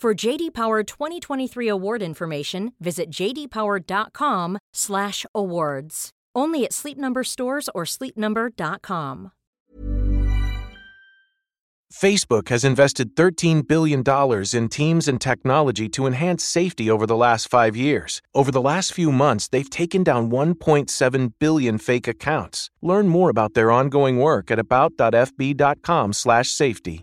For JD Power 2023 award information, visit jdpower.com/awards. Only at Sleep Number stores or sleepnumber.com. Facebook has invested $13 billion in teams and technology to enhance safety over the last five years. Over the last few months, they've taken down 1.7 billion fake accounts. Learn more about their ongoing work at about.fb.com/safety.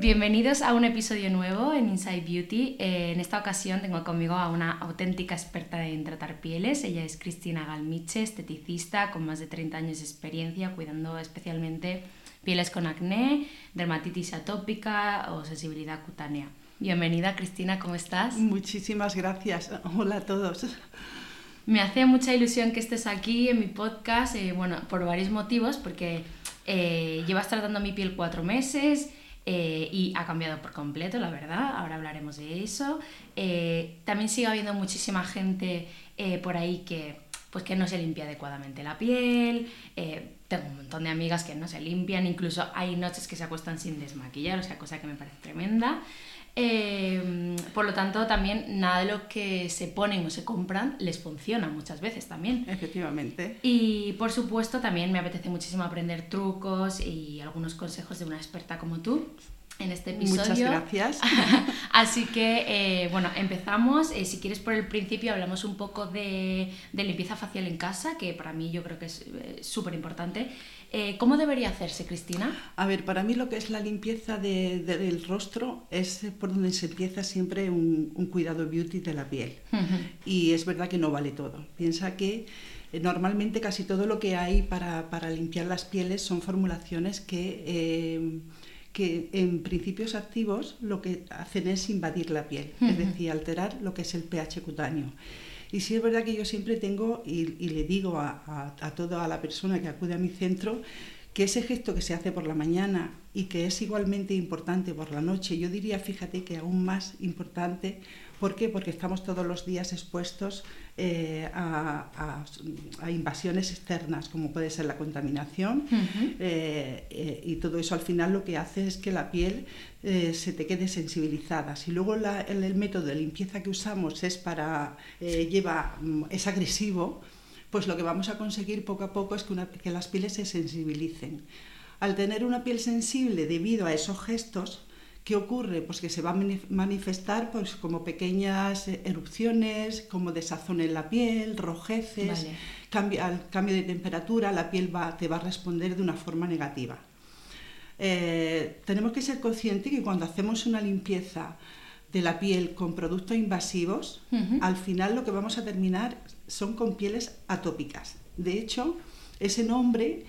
Bienvenidos a un episodio nuevo en Inside Beauty. Eh, en esta ocasión tengo conmigo a una auténtica experta en tratar pieles. Ella es Cristina Galmiche, esteticista con más de 30 años de experiencia cuidando especialmente pieles con acné, dermatitis atópica o sensibilidad cutánea. Bienvenida Cristina, ¿cómo estás? Muchísimas gracias. Hola a todos. Me hace mucha ilusión que estés aquí en mi podcast, eh, bueno, por varios motivos, porque eh, llevas tratando mi piel cuatro meses, eh, y ha cambiado por completo, la verdad, ahora hablaremos de eso. Eh, también sigue habiendo muchísima gente eh, por ahí que, pues, que no se limpia adecuadamente la piel, tengo un montón de amigas que no se limpian, incluso hay noches que se acuestan sin desmaquillar, o sea, cosa que me parece tremenda. Por lo tanto, también nada de lo que se ponen o se compran les funciona muchas veces también. Efectivamente. Y por supuesto, también me apetece muchísimo aprender trucos y algunos consejos de una experta como tú en este episodio. Muchas gracias. Así que, eh, bueno, empezamos. Eh, si quieres por el principio, hablamos un poco de, de, limpieza facial en casa, que para mí yo creo que es eh, súper importante. ¿Cómo debería hacerse, Cristina? A ver, para mí lo que es la limpieza de, del rostro es por donde se empieza siempre un, un cuidado beauty de la piel. Y es verdad que no vale todo. Piensa que normalmente casi todo lo que hay para, para limpiar las pieles son formulaciones que que en principios activos lo que hacen es invadir la piel, es decir, alterar lo que es el pH cutáneo. Y sí es verdad que yo siempre tengo, y, le digo a, a, toda la persona que acude a mi centro, que ese gesto que se hace por la mañana y que es igualmente importante por la noche, yo diría, fíjate que aún más importante ¿Por qué? Porque estamos todos los días expuestos eh, a, invasiones externas, como puede ser la contaminación, eh, eh, y todo eso al final lo que hace es que la piel se te quede sensibilizada. Si luego el, método de limpieza que usamos es para lleva mm, es agresivo, pues lo que vamos a conseguir poco a poco es que, que las pieles se sensibilicen. Al tener una piel sensible debido a esos gestos, ¿Qué ocurre? Pues que se va a manifestar pues, como pequeñas erupciones, como desazón en la piel, rojeces, al cambio de temperatura la piel va, te va a responder de una forma negativa. Eh, tenemos que ser conscientes que cuando hacemos una limpieza de la piel con productos invasivos, al final lo que vamos a terminar son con pieles atópicas. De hecho, ese nombre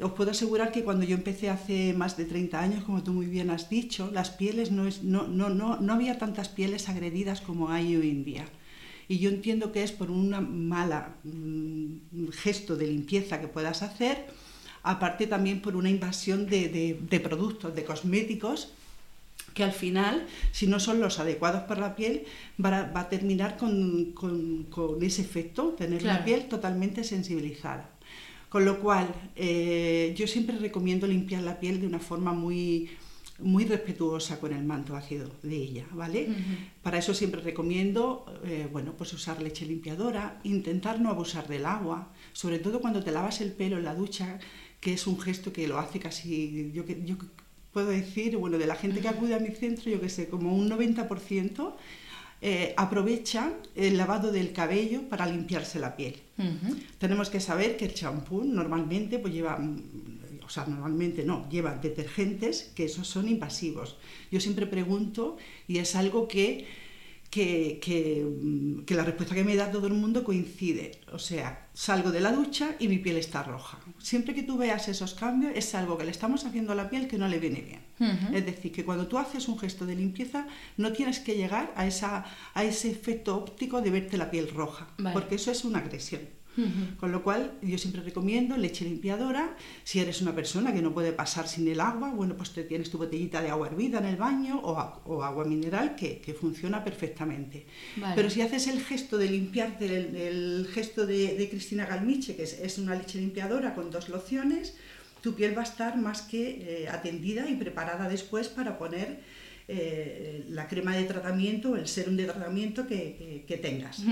os puedo asegurar que cuando yo empecé hace más de 30 años, como tú muy bien has dicho, las pieles no, es, no, no, no, no había tantas pieles agredidas como hay hoy en día. Y yo entiendo que es por un mala mm, gesto de limpieza que puedas hacer, aparte también por una invasión de, de, productos, de cosméticos, que al final, si no son los adecuados para la piel, va a, terminar con, con, con, ese efecto, tener la piel totalmente sensibilizada. Con lo cual, eh, yo siempre recomiendo limpiar la piel de una forma muy, muy respetuosa con el manto ácido de ella, ¿vale? Para eso siempre recomiendo, eh, bueno, pues usar leche limpiadora, intentar no abusar del agua, sobre todo cuando te lavas el pelo en la ducha, que es un gesto que lo hace casi, yo, yo puedo decir, bueno, de la gente que acude a mi centro, yo que sé, como un 90%, eh, aprovechan el lavado del cabello para limpiarse la piel. Tenemos que saber que el champú normalmente pues lleva, o sea, normalmente no, lleva detergentes que esos son invasivos. Yo siempre pregunto y es algo que que, mm, que, la respuesta que me da todo el mundo coincide. O sea, salgo de la ducha y mi piel está roja. Siempre que tú veas esos cambios es algo que le estamos haciendo a la piel que no le viene bien. Es decir, que cuando tú haces un gesto de limpieza no tienes que llegar a, esa, a ese efecto óptico de verte la piel roja, porque eso es una agresión. Con lo cual, yo siempre recomiendo leche limpiadora. Si eres una persona que no puede pasar sin el agua, bueno, pues te tienes tu botellita de agua hervida en el baño o, agua mineral que, funciona perfectamente. Pero si haces el gesto de limpiarte, el, gesto de, Cristina Galmiche, que es, una leche limpiadora con dos lociones, tu piel va a estar más que eh, atendida y preparada después para poner eh, la crema de tratamiento, el serum de tratamiento que, tengas.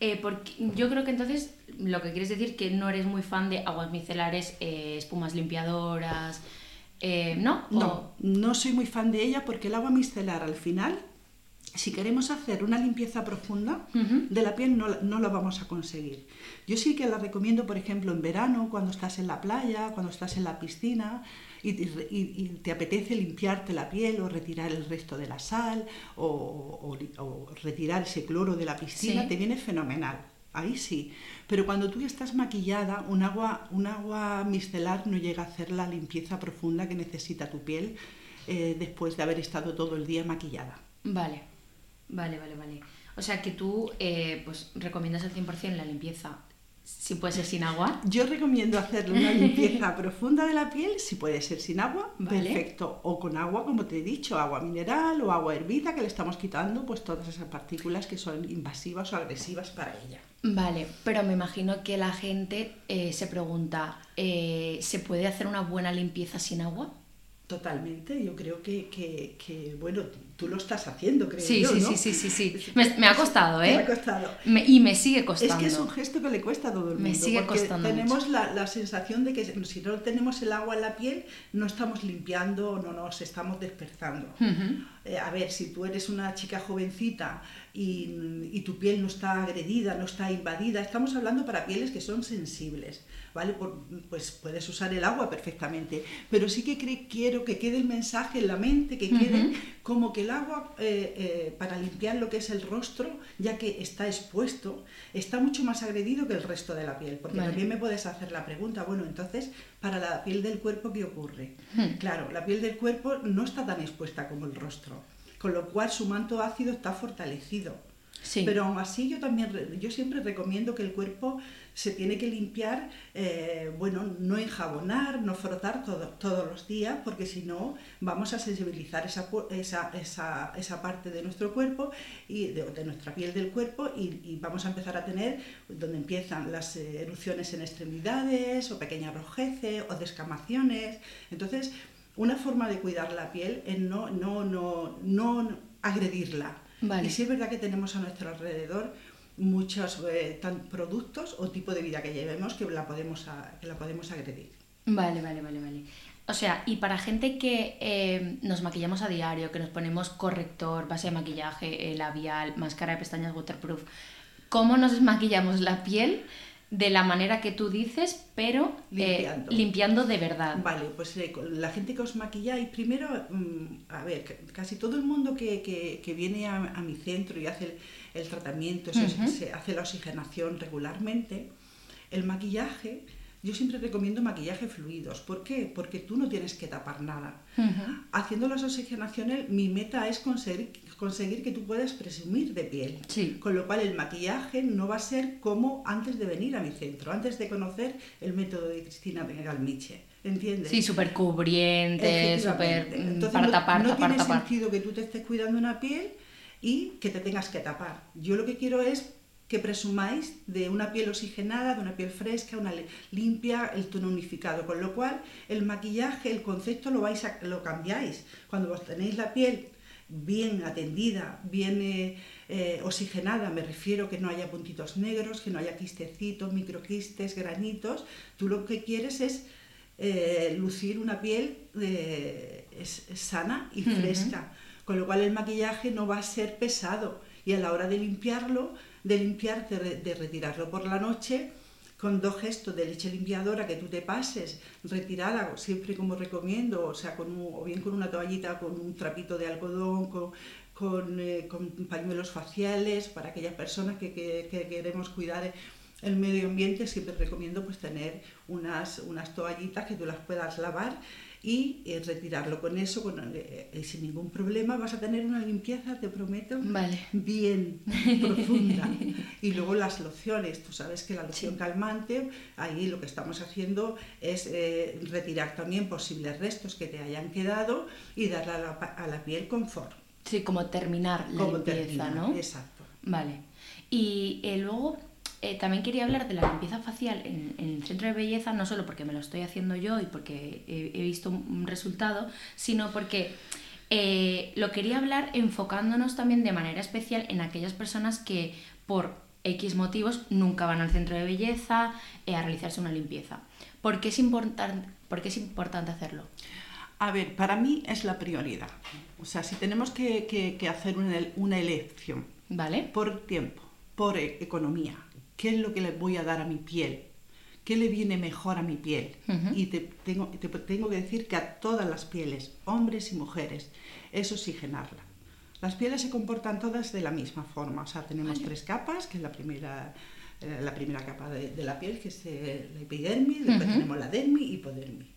Eh, porque yo creo que entonces lo que quieres decir que no eres muy fan de aguas micelares, eh, espumas limpiadoras, eh, ¿no? No, no soy muy fan de ella porque el agua micelar al final, si queremos hacer una limpieza profunda de la piel, no, no lo vamos a conseguir. Yo sí que la recomiendo, por ejemplo, en verano, cuando estás en la playa, cuando estás en la piscina, y, te apetece limpiarte la piel o retirar el resto de la sal o, retirar ese cloro de la piscina, te viene fenomenal. Ahí sí. Pero cuando tú estás maquillada, un agua, un agua micelar no llega a hacer la limpieza profunda que necesita tu piel eh, después de haber estado todo el día maquillada. Vale, vale, vale, vale. O sea que tú eh, pues recomiendas al 100% la limpieza si puede ser sin agua. Yo recomiendo hacerle una limpieza profunda de la piel, si puede ser sin agua, perfecto. O con agua, como te he dicho, agua mineral o agua hervida, que le estamos quitando pues todas esas partículas que son invasivas o agresivas para ella. Vale, pero me imagino que la gente eh, se pregunta, eh, ¿se puede hacer una buena limpieza sin agua? Totalmente, yo creo que, que, bueno, tú lo estás haciendo, creo sí, yo, sí, sí, sí, sí, sí, Me, me ha costado, ¿eh? Me ha costado. y me sigue costando. Es que es un gesto que le cuesta a todo el mundo. Me sigue porque costando Tenemos la, la, sensación de que si no tenemos el agua en la piel, no estamos limpiando, no nos estamos dispersando. Eh, a ver, si tú eres una chica jovencita y, y tu piel no está agredida, no está invadida, estamos hablando para pieles que son sensibles. ¿vale? pues puedes usar el agua perfectamente, pero sí que quiero que quede el mensaje en la mente, que quede como que el agua eh, eh, para limpiar lo que es el rostro, ya que está expuesto, está mucho más agredido que el resto de la piel, porque también me puedes hacer la pregunta, bueno, entonces, para la piel del cuerpo, ¿qué ocurre? Claro, la piel del cuerpo no está tan expuesta como el rostro, con lo cual su manto ácido está fortalecido. Sí. Pero aún así yo también, yo siempre recomiendo que el cuerpo se tiene que limpiar, eh, bueno, no enjabonar, no frotar todos los días, porque si no vamos a sensibilizar esa, esa, esa, parte de nuestro cuerpo y de, nuestra piel del cuerpo y, vamos a empezar a tener donde empiezan las eh, erupciones en extremidades o pequeñas rojeces o descamaciones. Entonces, una forma de cuidar la piel es no, no, no, no agredirla. Y si es verdad que tenemos a nuestro alrededor muchos eh, productos o tipo de vida que llevemos que la podemos, que la podemos agredir. Vale, vale, vale, vale. O sea, y para gente que eh, nos maquillamos a diario, que nos ponemos corrector, base de maquillaje, eh, labial, máscara de pestañas waterproof, ¿cómo nos desmaquillamos la piel de la manera que tú dices, pero eh, limpiando, de verdad. Vale, pues eh, la gente que os maquilla y primero, mm, a ver, casi todo el mundo que, viene a, mi centro y hace el, tratamiento, se, hace la oxigenación regularmente, el maquillaje, yo siempre recomiendo maquillaje fluidos. ¿Por qué? Porque tú no tienes que tapar nada. Haciendo las oxigenaciones, mi meta es conseguir conseguir que tú puedas presumir de piel. Con lo cual el maquillaje no va a ser como antes de venir a mi centro, antes de conocer el método de Cristina Galmiche. ¿Entiendes? Sí, súper cubriente, súper mm, para tapar, no tiene sentido que tú te estés cuidando una piel y que te tengas que tapar. Yo lo que quiero es que presumáis de una piel oxigenada, de una piel fresca, una limpia, el tono unificado, con lo cual el maquillaje, el concepto lo vais a, lo cambiáis. Cuando vos tenéis la piel bien atendida, bien eh, eh, oxigenada, me refiero que no haya puntitos negros, que no haya quistecitos, microquistes, granitos, tú lo que quieres es eh, lucir una piel sana y fresca, con lo cual el maquillaje no va a ser pesado. Y a la hora de limpiarlo, de limpiar, de retirarlo. Por la noche, con dos gestos de leche limpiadora que tú te pases, retirada, siempre como recomiendo, o sea, con o bien con una toallita, con un trapito de algodón, con, eh, pañuelos faciales, para aquellas personas que, que queremos cuidar el medio ambiente, siempre recomiendo pues tener unas, unas toallitas que tú las puedas lavar y eh, retirarlo con eso, con, eh, eh, sin ningún problema, vas a tener una limpieza, te prometo, bien profunda. Y luego las lociones, tú sabes que la loción calmante, ahí lo que estamos haciendo es retirar también posibles restos que te hayan quedado y darle a la, a la piel confort. Sí, como terminar la limpieza, ¿no? Exacto. Vale. Y luego eh, también quería hablar de la limpieza facial en, el centro de belleza, no solo porque me lo estoy haciendo yo y porque he, visto un resultado, sino porque eh, lo quería hablar enfocándonos también de manera especial en aquellas personas que por X motivos nunca van al centro de belleza eh, a realizarse una limpieza. ¿Por qué es, importante, ¿Por qué es importante hacerlo? A ver, para mí es la prioridad. O sea, si tenemos que, hacer una, una, elección ¿Vale? por tiempo, por economía, qué es lo que le voy a dar a mi piel, qué le viene mejor a mi piel. Y te tengo, te tengo que decir que a todas las pieles, hombres y mujeres, es oxigenarla. Las pieles se comportan todas de la misma forma, o sea, tenemos tres capas, que es la primera, eh, la primera capa de, la piel, que es eh, la epidermis, después tenemos la dermis y hipodermis.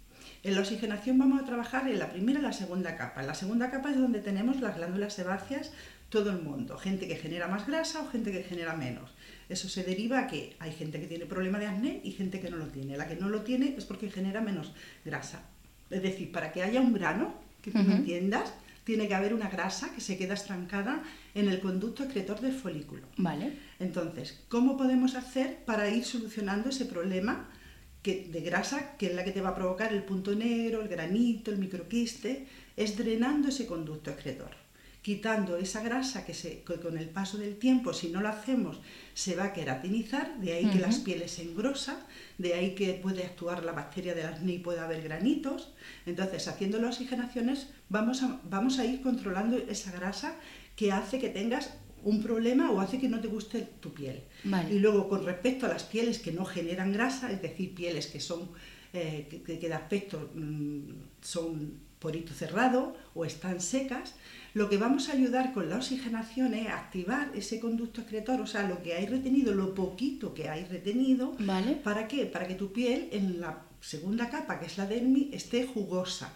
En la oxigenación vamos a trabajar en la primera y la segunda capa. En la segunda capa es donde tenemos las glándulas sebáceas, todo el mundo, gente que genera más grasa o gente que genera menos. Eso se deriva a que hay gente que tiene problema de acné y gente que no lo tiene. La que no lo tiene es porque genera menos grasa. Es decir, para que haya un grano, que tú me entiendas, tiene que haber una grasa que se queda estancada en el conducto excretor del folículo. Vale. Entonces, ¿cómo podemos hacer para ir solucionando ese problema que, de grasa, que es la que te va a provocar el punto negro, el granito, el microquiste? Es drenando ese conducto excretor quitando esa grasa que, se, con el paso del tiempo, si no lo hacemos, se va a queratinizar, de ahí que las pieles se engrosan, de ahí que puede actuar la bacteria del acné y puede haber granitos. Entonces, haciendo las oxigenaciones, vamos a, vamos a ir controlando esa grasa que hace que tengas un problema o hace que no te guste tu piel. Y luego, con respecto a las pieles que no generan grasa, es decir, pieles que son eh, que, de aspecto mm, son porito cerrado o están secas, lo que vamos a ayudar con la oxigenación es activar ese conducto excretor, o sea, lo que hay retenido, lo poquito que hay retenido. Vale. ¿Para qué? Para que tu piel en la segunda capa, que es la dermis, esté jugosa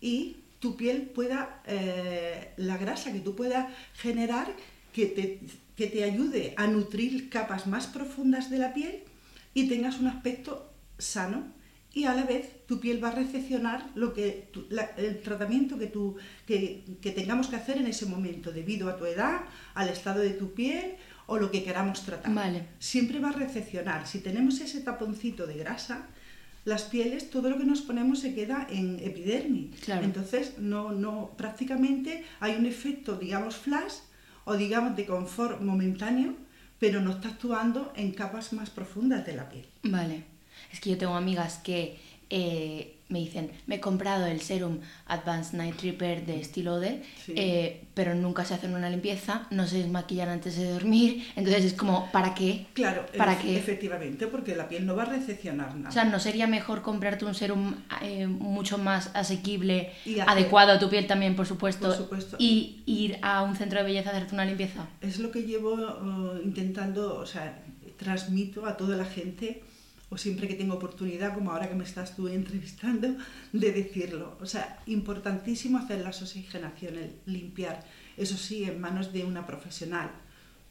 y tu piel pueda, eh, la grasa que tú puedas generar, que te, que te ayude a nutrir capas más profundas de la piel y tengas un aspecto sano y a la vez tu piel va a recepcionar lo que el tratamiento que, tú, que, que, tengamos que hacer en ese momento debido a tu edad, al estado de tu piel o lo que queramos tratar. Vale. Siempre va a recepcionar. Si tenemos ese taponcito de grasa, las pieles, todo lo que nos ponemos se queda en epidermis. Entonces, no, no, prácticamente hay un efecto, digamos, flash o digamos de confort momentáneo, pero no está actuando en capas más profundas de la piel. Vale. Es que yo tengo amigas que eh, me dicen, me he comprado el serum Advanced Night Repair de estilo de, eh, pero nunca se hacen una limpieza, no se desmaquillan antes de dormir, entonces es como, ¿para qué? Claro, ¿Para qué? efectivamente, porque la piel no va a recepcionar nada. O sea, ¿no sería mejor comprarte un serum eh, mucho más asequible, adecuado a tu piel también, por supuesto, por supuesto, y ir a un centro de belleza a hacerte una limpieza? Es lo que llevo uh, intentando, o sea, transmito a toda la gente o siempre que tengo oportunidad, como ahora que me estás tú entrevistando, de decirlo. O sea, importantísimo hacer la oxigenación, el limpiar, eso sí, en manos de una profesional,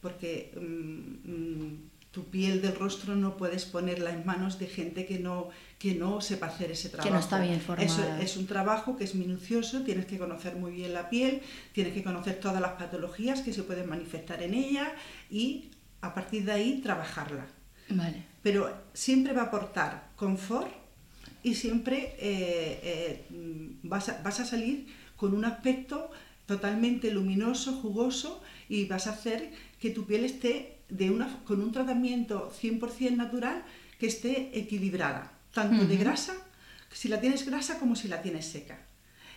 porque mm, mm, tu piel del rostro no puedes ponerla en manos de gente que no, que no sepa hacer ese trabajo. Que no está bien formada. Eso es un trabajo que es minucioso, tienes que conocer muy bien la piel, tienes que conocer todas las patologías que se pueden manifestar en ella y a partir de ahí trabajarla. Vale pero siempre va a aportar confort y siempre eh, eh, vas, a, salir con un aspecto totalmente luminoso, jugoso y vas a hacer que tu piel esté de una, con un tratamiento 100% natural que esté equilibrada, tanto de grasa, si la tienes grasa como si la tienes seca.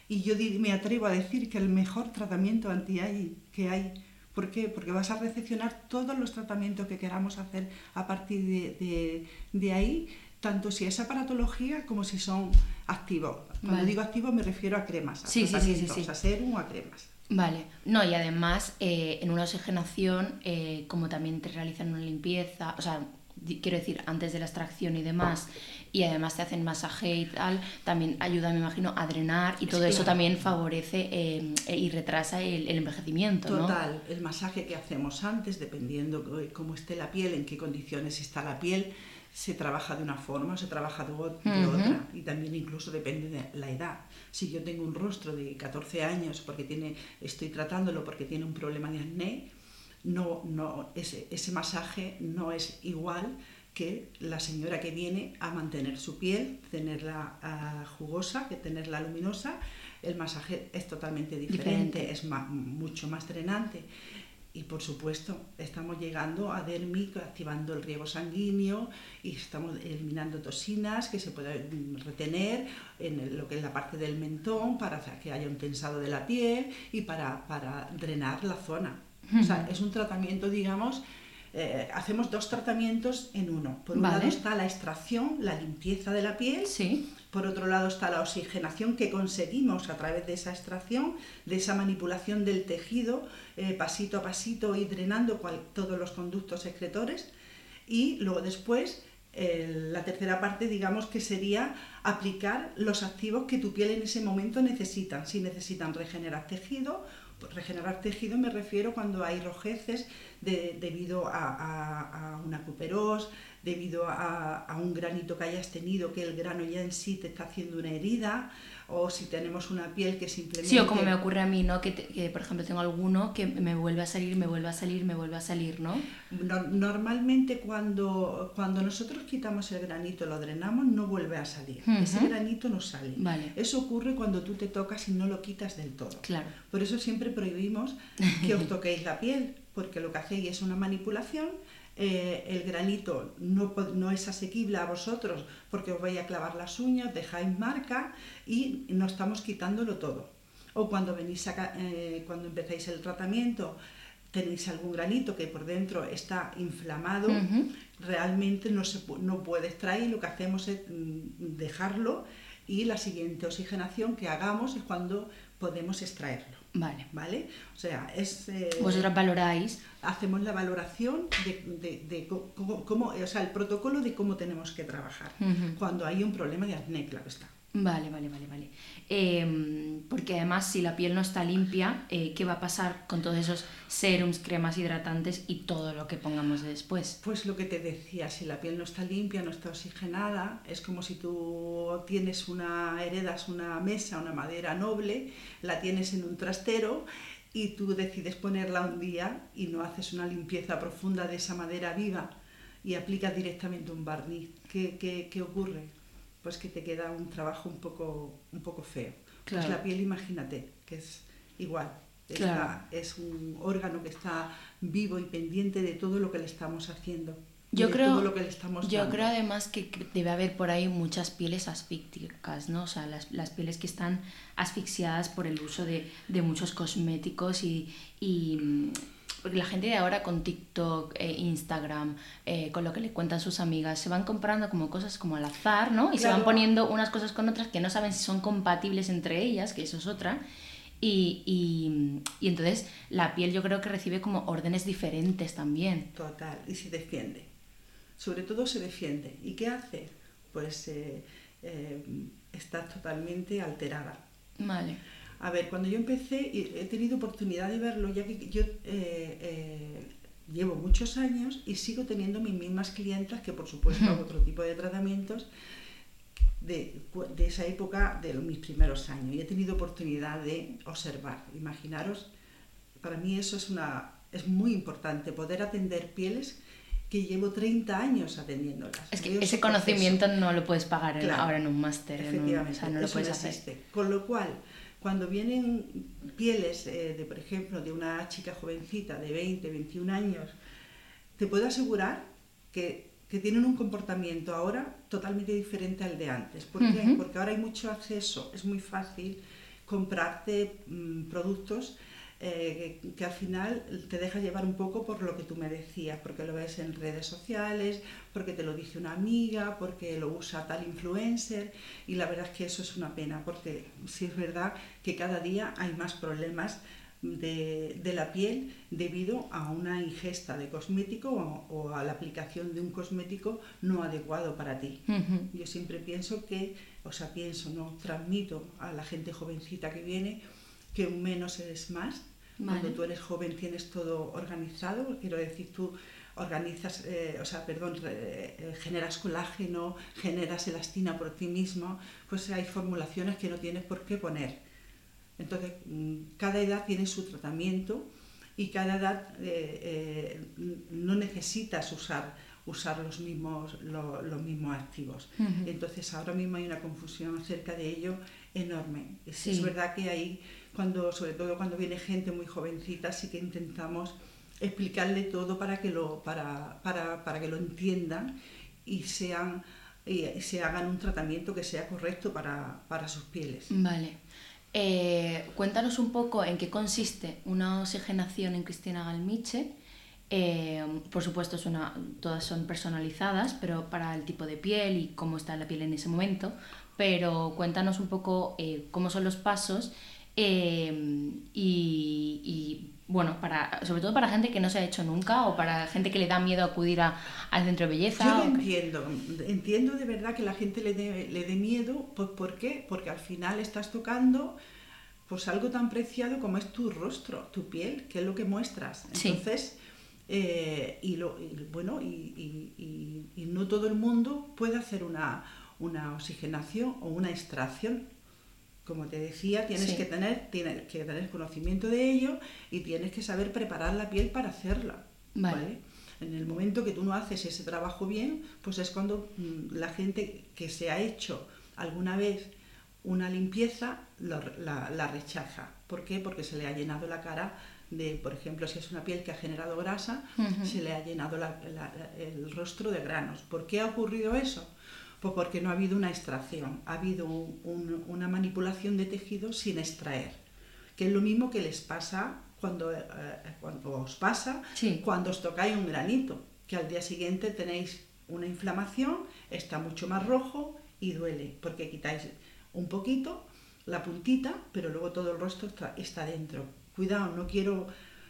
Y yo me atrevo a decir que el mejor tratamiento anti-aging que hay ¿Por qué? Porque vas a recepcionar todos los tratamientos que queramos hacer a partir de, ahí, tanto si es aparatología como si son activos. Cuando digo activos me refiero a cremas, a sí, sí, sí, sí, a serum o a cremas. Vale, no, y además eh, en una oxigenación, eh, como también te realizan una limpieza, o sea, quiero decir, antes de la extracción y demás, y además te hacen masaje y tal, también ayuda, me imagino, a drenar y todo eso también favorece eh, y retrasa el, envejecimiento. Total, el masaje que hacemos antes, dependiendo cómo esté la piel, en qué condiciones está la piel, se trabaja de una forma o se trabaja de, otra y también incluso depende de la edad. Si yo tengo un rostro de 14 años porque tiene, estoy tratándolo porque tiene un problema de acné, no, no, ese, ese masaje no es igual que la señora que viene a mantener su piel, tenerla ah, jugosa, que tenerla luminosa, el masaje es totalmente diferente, es mucho más drenante. Y por supuesto, estamos llegando a dermic, activando el riego sanguíneo y estamos eliminando toxinas que se pueden retener en lo que es la parte del mentón para que haya un tensado de la piel y para, para drenar la zona. O sea, es un tratamiento, digamos, eh, hacemos dos tratamientos en uno. Por un lado está la extracción, la limpieza de la piel. Sí. Por otro lado está la oxigenación que conseguimos a través de esa extracción, de esa manipulación del tejido, eh, pasito a pasito y drenando todos los conductos excretores. Y luego después la tercera parte, digamos que sería aplicar los activos que tu piel en ese momento necesita. Si necesitan regenerar tejido regenerar tejido me refiero cuando hay rojeces debido a, una cuperos, debido a, a, un granito que hayas tenido, que el grano ya en sí te está haciendo una herida, o si tenemos una piel que simplemente... Sí, o como me ocurre a mí, ¿no? Que, por ejemplo tengo alguno que me vuelve a salir, me vuelve a salir, me vuelve a salir, ¿no? normalmente cuando, cuando nosotros quitamos el granito, lo drenamos, no vuelve a salir. Ese granito no sale. Vale. Eso ocurre cuando tú te tocas y no lo quitas del todo. Claro. Por eso siempre prohibimos que os toquéis la piel, porque lo que hacéis es una manipulación eh, el granito no, no, es asequible a vosotros porque os vais a clavar las uñas, dejáis marca y no estamos quitándolo todo. O cuando, venís eh, cuando empezáis el tratamiento tenéis algún granito que por dentro está inflamado, realmente no, se, no puede extraer lo que hacemos es mm, dejarlo y la siguiente oxigenación que hagamos es cuando podemos extraerlo. Vale. ¿Vale? O sea, es... Eh, Vosotros valoráis. Hacemos la valoración de, cómo, o sea, el protocolo de cómo tenemos que trabajar cuando hay un problema de acné, claro está. Vale, vale, vale, vale. Em, porque además si la piel no está limpia, eh, ¿qué va a pasar con todos esos serums, cremas hidratantes y todo lo que pongamos después? Pues lo que te decía, si la piel no está limpia, no está oxigenada, es como si tú tienes una, heredas una mesa, una madera noble, la tienes en un trastero y tú decides ponerla un día y no haces una limpieza profunda de esa madera viva y aplicas directamente un barniz. ¿Qué, qué, qué ocurre? Pues que te queda un trabajo un poco, un poco feo. Pues la piel, imagínate, que es igual. es un órgano que está vivo y pendiente de todo lo que le estamos haciendo. Yo creo, lo que le estamos yo creo además que debe haber por ahí muchas pieles asfícticas, ¿no? O sea, las, las pieles que están asfixiadas por el uso de, de muchos cosméticos y, y porque la gente de ahora con TikTok, eh, Instagram, eh, con lo que le cuentan sus amigas, se van comprando como cosas como al azar, ¿no? Y se van poniendo unas cosas con otras que no saben si son compatibles entre ellas, que eso es otra. Y, y, y, entonces la piel yo creo que recibe como órdenes diferentes también. Total, y se defiende. Sobre todo se defiende. ¿Y qué hace? Pues eh, eh está totalmente alterada. Vale. A ver, cuando yo empecé, he tenido oportunidad de verlo, ya que yo eh, eh, llevo muchos años y sigo teniendo mis mismas clientas, que por supuesto hago otro tipo de tratamientos, de, esa época de mis primeros años. Y he tenido oportunidad de observar. Imaginaros, para mí eso es, una, es muy importante, poder atender pieles que llevo 30 años atendiéndolas. Es que ese conocimiento no lo puedes pagar ahora en un máster. Efectivamente, o sea, no lo puedes hacer. Con lo cual, cuando vienen pieles, eh, de, por ejemplo, de una chica jovencita de 20, 21 años, te puedo asegurar que, que tienen un comportamiento ahora totalmente diferente al de antes. ¿Por qué? Porque ahora hay mucho acceso, es muy fácil comprarte mm, productos eh, que, al final te deja llevar un poco por lo que tú me decías, porque lo ves en redes sociales, porque te lo dice una amiga, porque lo usa tal influencer y la verdad es que eso es una pena, porque sí es verdad que cada día hay más problemas de, de, la piel debido a una ingesta de cosmético o, a la aplicación de un cosmético no adecuado para ti. Yo siempre pienso que, o sea, pienso, no transmito a la gente jovencita que viene que un menos es más cuando tú eres joven tienes todo organizado, quiero decir, tú organizas, eh, o sea, perdón, eh, generas colágeno, generas elastina por ti mismo, pues hay formulaciones que no tienes por qué poner. Entonces, mm, cada edad tiene su tratamiento y cada edad eh, no necesitas usar, usar los, mismos, los mismos activos. Entonces, ahora mismo hay una confusión acerca de ello enorme. Es, verdad que hay cuando, sobre todo cuando viene gente muy jovencita, sí que intentamos explicarle todo para que lo, para, para, para que lo entiendan y sean y se hagan un tratamiento que sea correcto para, para sus pieles. Vale. Eh, cuéntanos un poco en qué consiste una oxigenación en Cristina Galmiche. Eh, por supuesto, es una, todas son personalizadas, pero para el tipo de piel y cómo está la piel en ese momento. Pero cuéntanos un poco eh, cómo son los pasos Em, y, bueno, para, sobre todo para gente que no se ha hecho nunca o para gente que le da miedo acudir a, al centro de belleza. Yo entiendo, entiendo de verdad que la gente le dé le dé miedo, pues ¿por qué? Porque al final estás tocando pues algo tan preciado como es tu rostro, tu piel, que es lo que muestras. Entonces, eh, y, lo, bueno, y, y, no todo el mundo puede hacer una, una oxigenación o una extracción como te decía, tienes, que tener, tienes que tener conocimiento de ello y tienes que saber preparar la piel para hacerla. Vale. En el momento que tú no haces ese trabajo bien, pues es cuando mm, la gente que se ha hecho alguna vez una limpieza la, rechaza. ¿Por qué? Porque se le ha llenado la cara de, por ejemplo, si es una piel que ha generado grasa, se le ha llenado el rostro de granos. ¿Por qué ha ocurrido eso? Pues porque no ha habido una extracción, ha habido una manipulación de tejido sin extraer, que es lo mismo que les pasa cuando, eh, cuando os pasa cuando os tocáis un granito, que al día siguiente tenéis una inflamación, está mucho más rojo y duele, porque quitáis un poquito la puntita, pero luego todo el resto está, dentro. Cuidado, no quiero,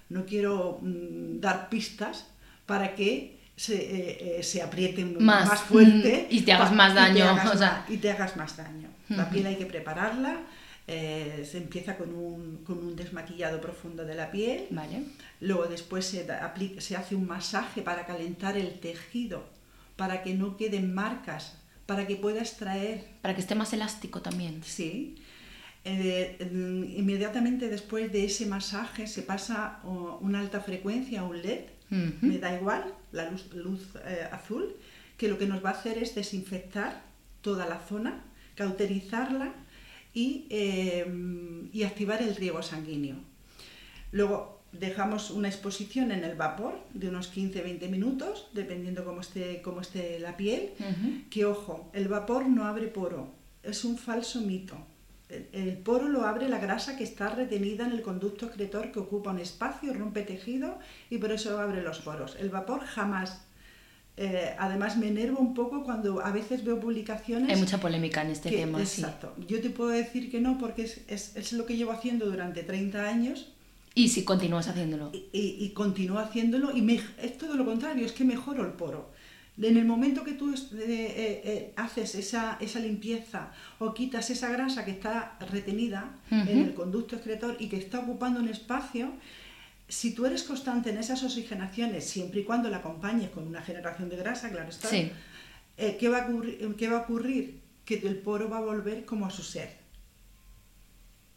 no quiero mm, dar pistas para que se, eh, se aprieten Más, más, fuerte y te hagas más y te daño, hagas o sea. y te hagas más daño. La piel hay que prepararla, eh, se empieza con un, con un desmaquillado profundo de la piel, Vale. luego después se, da- apli- se hace un masaje para calentar el tejido, para que no queden marcas, para que pueda extraer Para que esté más elástico también. Sí. Eh, mm, inmediatamente después de ese masaje se pasa una alta frecuencia, un LED, Me da igual, la luz, luz, eh, azul, que lo que nos va a hacer es desinfectar toda la zona, cauterizarla y, eh, y activar el riego sanguíneo. Luego dejamos una exposición en el vapor de unos 15-20 minutos, dependiendo cómo esté, cómo esté la piel. Que ojo, el vapor no abre poro, es un falso mito. El, poro lo abre la grasa que está retenida en el conducto excretor que ocupa un espacio, rompe tejido y por eso abre los poros. El vapor jamás. Eh, además me enerva un poco cuando a veces veo publicaciones. Hay mucha polémica en este que- tema, sí. exacto. Yo te puedo decir que no porque es, es- es lo que llevo haciendo durante 30 años Y si continúas haciéndolo. y, y- y continúo haciéndolo y me- es todo lo contrario, es que mejoro el poro. En el momento que tú eh, eh, eh, haces esa, esa limpieza o quitas esa grasa que está retenida en el conducto excretor y que está ocupando un espacio, si tú eres constante en esas oxigenaciones, siempre y cuando la acompañes con una generación de grasa, claro está, Sí. eh, ¿qué, va a ocurrir, ¿qué va a ocurrir? Que el poro va a volver como a su ser.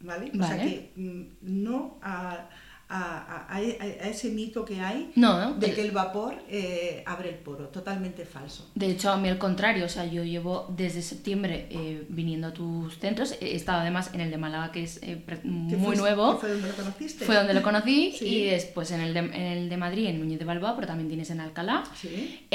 ¿Vale? O sea Vale. que mm, no a, a- a- ese mito que hay No, no, de el- que el vapor eh, abre el poro, totalmente falso. De hecho, a mí al contrario, o sea, yo llevo desde septiembre eh, viniendo a tus centros. He estado además en el de Málaga, que es eh, pre- ¿Qué muy nuevo. fue donde lo conociste? Fue donde lo conocí Sí. y después en el, de, en el de Madrid, en Núñez de Balboa, pero también tienes en Alcalá. Sí.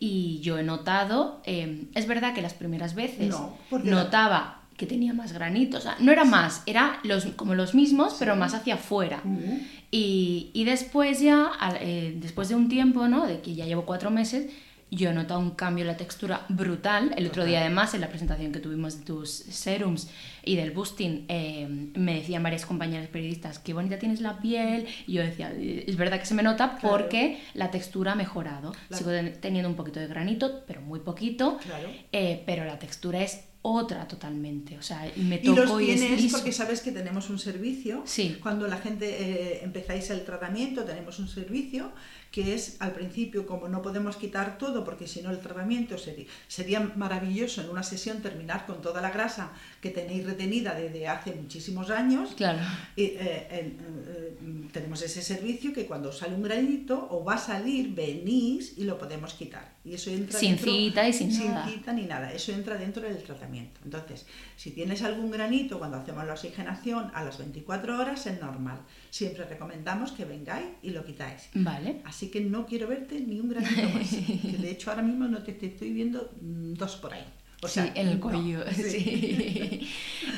Y yo he notado, es verdad que las primeras veces No, notaba que tenía más granitos, o sea, no era más, era los, como los mismos, pero más hacia afuera. Ujú. Y, y después ya, al- eh, después de un tiempo, ¿no? De que ya llevo cuatro meses, yo he notado un cambio en la textura brutal. El otro día además, en la presentación que tuvimos de tus serums y del boosting, eh, me decían varias compañeras periodistas, qué bonita tienes la piel. Y yo decía, "Eh, es verdad que se me nota Claro. porque la textura ha mejorado. La- Sigo ten- teniendo un poquito de granito, pero muy poquito. Claro. Eh, pero la textura es otra totalmente. O sea, me Y los toco y, es tienes liso. porque sabes que tenemos un servicio. Sí. Cuando la gente eh, empezáis el tratamiento, tenemos un servicio que es al principio, como no podemos quitar todo, porque si no el tratamiento sería, sería maravilloso en una sesión terminar con toda la grasa que tenéis retenida desde hace muchísimos años. Claro. Y, eh, eh, tenemos ese servicio que cuando sale un granito o va a salir, venís y lo podemos quitar. Y eso entra Sin dentro- cita y sin sin nada. cita ni nada. Eso entra dentro del tratamiento. Entonces, si tienes algún granito cuando hacemos la oxigenación a las 24 horas es normal. Siempre recomendamos que vengáis y lo quitáis. Vale. Así que no quiero verte ni un granito más. Que de hecho ahora mismo no te, te estoy viendo mm, dos por ahí. O sea, sí, en el no, cuello. sí. sí.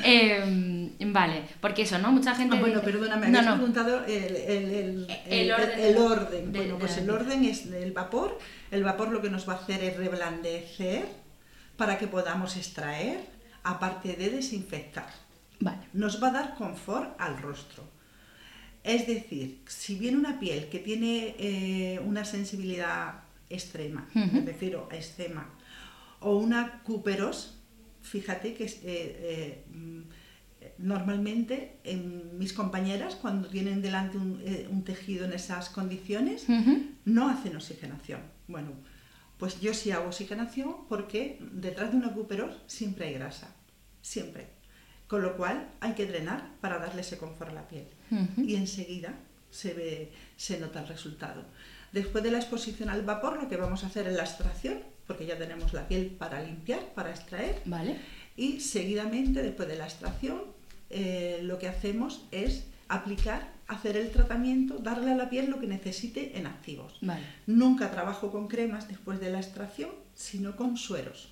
Em, vale, porque eso, ¿no? Mucha gente. Ah, bueno, dice- perdona, me No, no. preguntado el, el- el- El orden de- bueno, pues el orden es el vapor. El vapor lo que nos va a hacer es reblandecer para que podamos extraer, aparte de desinfectar. Vale. Nos va a dar confort al rostro. Es decir, si viene una piel que tiene eh, una sensibilidad extrema, me Ujú. refiero a eczema, o una cuperos, fíjate que es, eh, eh, mm, normalmente en mis compañeras cuando tienen delante un, eh, un tejido en esas condiciones no hacen oxigenación. Bueno, pues yo sí hago oxigenación porque detrás de una cuperos siempre hay grasa, siempre. Con lo cual hay que drenar para darle ese confort a la piel. Y enseguida se, ve, se nota el resultado. Después de la exposición al vapor, lo que vamos a hacer es la extracción, porque ya tenemos la piel para limpiar, para extraer. Vale. Y seguidamente, después de la extracción, eh, lo que hacemos es aplicar, hacer el tratamiento, darle a la piel lo que necesite en activos. Vale. Nunca trabajo con cremas después de la extracción, sino con sueros,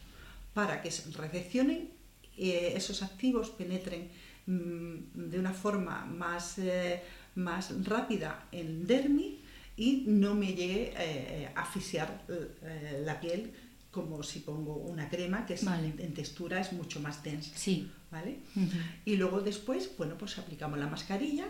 para que se recepcionen eh, esos activos, penetren mm, de una forma más, eh, más rápida en dermis y no me llegue eh, a asfixiar la piel como si pongo una crema que es- Vale. en textura es mucho más densa. Sí. ¿vale? Y luego después, bueno, pues aplicamos la mascarilla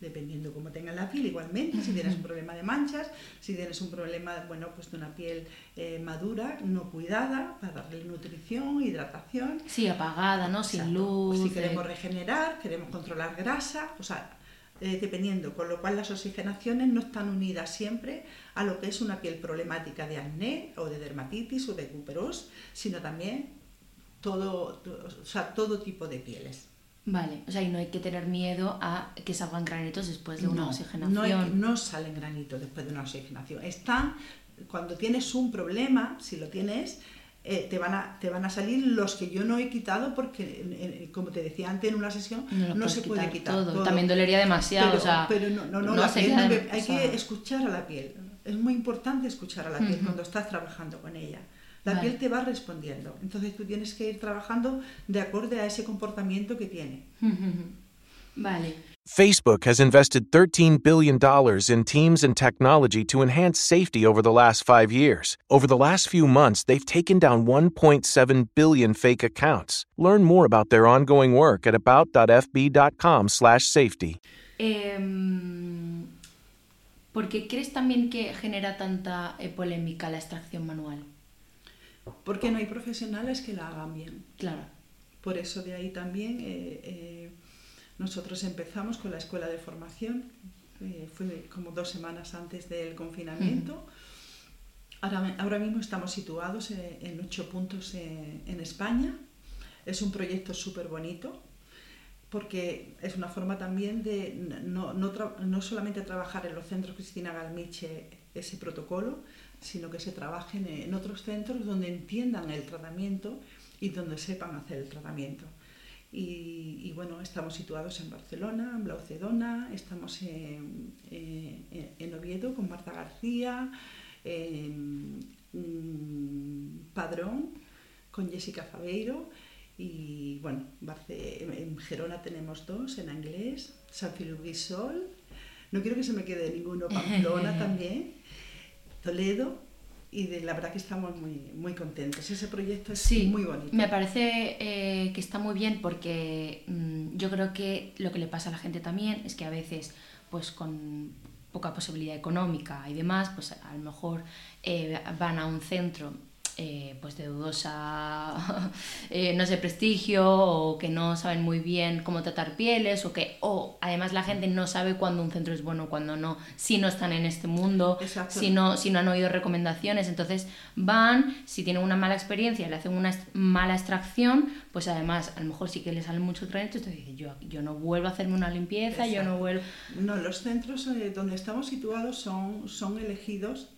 dependiendo cómo tenga la piel, igualmente, si tienes un problema de manchas, si tienes un problema, bueno, pues de una piel eh, madura, no cuidada, para darle nutrición, hidratación. Sí, apagada, ¿no? Sin luz. Si queremos regenerar, queremos controlar grasa, o sea, eh, dependiendo, con lo cual las oxigenaciones no están unidas siempre a lo que es una piel problemática de acné o de dermatitis o de cuperos, sino también todo, o sea, todo tipo de pieles. Vale, o sea, y no hay que tener miedo a que salgan granitos después de una oxigenación. No, no salen granitos después de una oxigenación. Están, cuando tienes un problema, si lo tienes, eh, te, van a, te van a salir los que yo no he quitado porque, como te decía antes en una sesión, no, se puede quitar todo. También dolería demasiado. Pero, o sea, pero no, no, no, hay que escuchar a la piel. Es muy importante escuchar a la piel cuando estás trabajando con ella. La piel te va respondiendo. Entonces tú tienes que ir trabajando de acorde a ese comportamiento que tiene. vale. Facebook has invested $13 billion in teams and technology to enhance safety over the last five years. Over the last few months, they've taken down 1.7 billion fake accounts. Learn more about their ongoing work at about.fb.com/safety. Eh, ¿Por qué crees también que genera tanta eh, polémica la extracción manual? Porque no hay profesionales que la hagan bien. Claro. Por eso de ahí también eh, eh, nosotros empezamos con la escuela de formación, eh, fue como dos semanas antes del confinamiento. ahora, ahora, mismo estamos situados en, ocho puntos en, España. Es un proyecto súper bonito porque es una forma también de no, no, no solamente trabajar en los centros Cristina Galmiche ese protocolo, sino que se trabajen en otros centros donde entiendan el tratamiento y donde sepan hacer el tratamiento. Y, bueno, estamos situados en Barcelona, en Blaucedona, estamos en, en, Oviedo con Marta García, en Padrón con Jessica Fabeiro y bueno, en Gerona tenemos dos, en Anglés, San Filipe Sol, no quiero que se me quede ninguno, Pamplona también Toledo y de, la verdad que estamos muy, muy contentos. Ese proyecto es muy bonito. Me parece eh, que está muy bien porque mm, yo creo que lo que le pasa a la gente también es que a veces, pues con poca posibilidad económica y demás, pues a lo mejor eh, van a un centro eh, pues de dudosa, eh, no sé, prestigio o que no saben muy bien cómo tratar pieles o que, o además la gente no sabe cuándo un centro es bueno o cuándo no, si no están en este mundo, si no, si no han oído recomendaciones, entonces van, si tienen una mala experiencia, le hacen una mala extracción, pues además a lo mejor sí que les salen muchos granitos, entonces dicen, yo, yo no vuelvo a hacerme una limpieza, yo no vuelvo... No, los centros eh, donde estamos situados son, son elegidos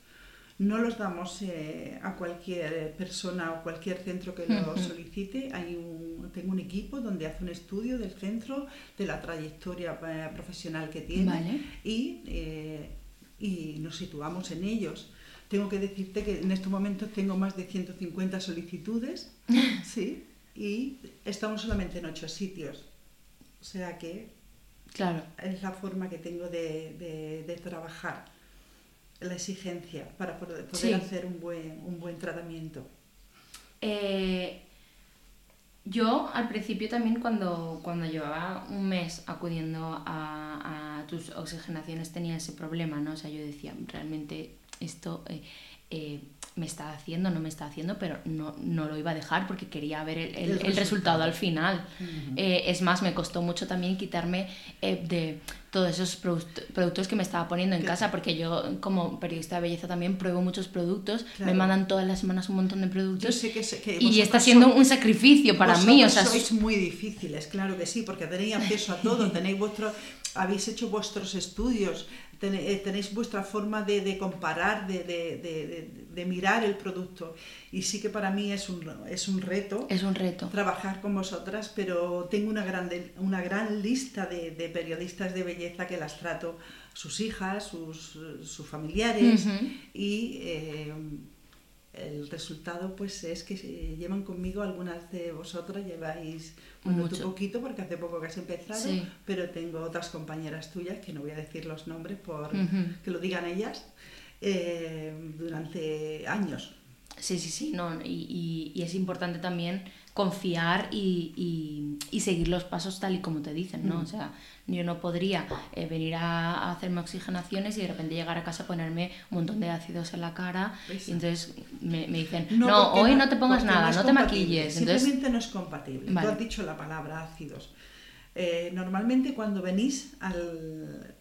no los damos eh, a cualquier persona o cualquier centro que lo solicite. Hay un, tengo un equipo donde hace un estudio del centro, de la trayectoria eh, profesional que tiene y, eh, y nos situamos en ellos. Tengo que decirte que en estos momentos tengo más de 150 solicitudes, ¿sí? Y estamos solamente en ocho sitios. O sea que claro. es la forma que tengo de, de trabajar la exigencia para poder, hacer un buen, un buen tratamiento. Eh, yo al principio también cuando, cuando llevaba un mes acudiendo a, tus oxigenaciones tenía ese problema, ¿no? O sea, yo decía, realmente esto eh, eh, me está haciendo, no me está haciendo, pero no, no lo iba a dejar porque quería ver el, el, resultado. al final. es más, me costó mucho también quitarme de todos esos productos que me estaba poniendo en casa, porque yo como periodista de belleza también pruebo muchos productos, me mandan todas las semanas un montón de productos y está siendo un sacrificio para mí. O sea, sois muy difíciles, claro que sí, porque tenéis acceso a todo, tenéis vuestro, habéis hecho vuestros estudios, eh, tenéis vuestra forma de, de comparar, de, de, de, mirar el producto. Y sí que para mí es un, es un reto. Es un reto. Trabajar con vosotras, pero tengo una, grande, una gran lista de, periodistas de belleza que las trato, sus hijas, sus, sus familiares, y eh, el resultado pues es que llevan conmigo algunas de vosotras lleváis bueno tú poquito porque hace poco que has empezado pero tengo otras compañeras tuyas que no voy a decir los nombres por que lo digan ellas eh, durante años. Sí, sí, sí, no, y, y, es importante también confiar y, y, seguir los pasos tal y como te dicen, ¿no? O sea, yo no podría eh, venir a, hacerme oxigenaciones y de repente llegar a casa a ponerme un montón de ácidos en la cara y entonces me, me dicen, no, hoy no, te pongas nada, no, te maquilles. Simplemente no es compatible. Tú has dicho la palabra ácidos. Eh, normalmente cuando venís al...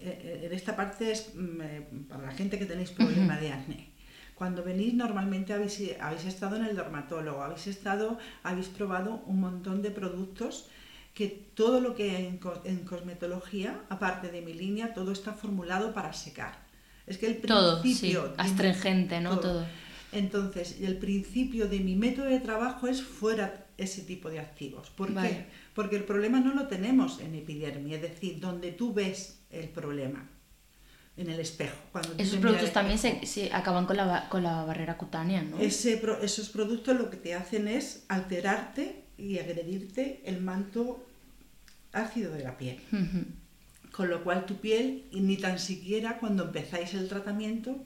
Eh, en esta parte es mm, para la gente que tenéis problema de acné cuando venís normalmente habéis, habéis estado en el dermatólogo, habéis estado, habéis probado un montón de productos que todo lo que hay en, cosmetología, aparte de mi línea, todo está formulado para secar. Es que el principio... Todo, astringente, ¿no? Todo. Entonces, el principio de mi método de trabajo es fuera ese tipo de activos. ¿Por qué? Porque el problema no lo tenemos en epidermia, es decir, donde tú ves el problema en el espejo. Cuando esos productos también se, acaban con la, con la barrera cutánea, ¿no? Ese, esos productos lo que te hacen es alterarte y agredirte el manto ácido de la piel. Con lo cual tu piel, ni tan siquiera cuando empezáis el tratamiento,